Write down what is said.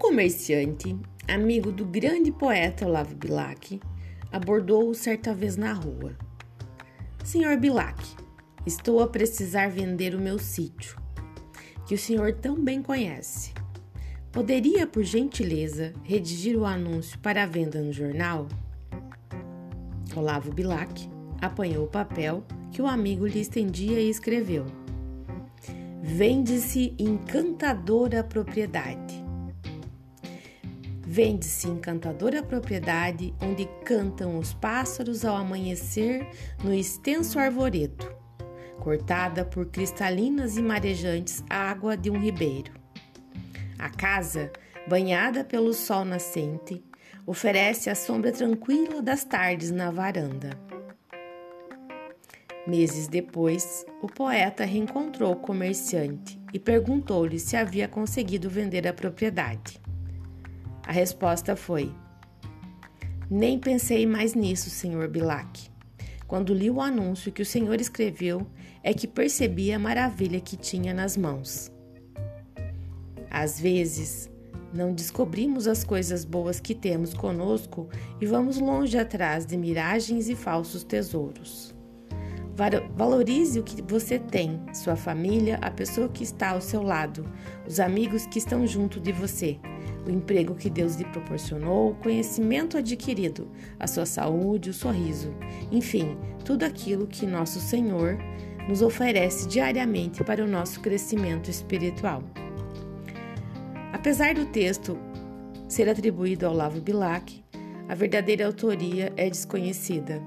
comerciante, amigo do grande poeta Olavo Bilac, abordou-o certa vez na rua. Senhor Bilac, estou a precisar vender o meu sítio, que o senhor tão bem conhece. Poderia, por gentileza, redigir o anúncio para a venda no jornal? Olavo Bilac apanhou o papel que o amigo lhe estendia e escreveu: Vende-se encantadora propriedade. Vende-se encantadora propriedade onde cantam os pássaros ao amanhecer no extenso arvoredo, cortada por cristalinas e marejantes água de um ribeiro. A casa, banhada pelo sol nascente, oferece a sombra tranquila das tardes na varanda. Meses depois, o poeta reencontrou o comerciante e perguntou-lhe se havia conseguido vender a propriedade. A resposta foi: Nem pensei mais nisso, senhor Bilac. Quando li o anúncio que o senhor escreveu, é que percebi a maravilha que tinha nas mãos. Às vezes, não descobrimos as coisas boas que temos conosco e vamos longe atrás de miragens e falsos tesouros. Valorize o que você tem, sua família, a pessoa que está ao seu lado, os amigos que estão junto de você, o emprego que Deus lhe proporcionou, o conhecimento adquirido, a sua saúde, o sorriso, enfim, tudo aquilo que nosso Senhor nos oferece diariamente para o nosso crescimento espiritual. Apesar do texto ser atribuído ao Lavo Bilac, a verdadeira autoria é desconhecida.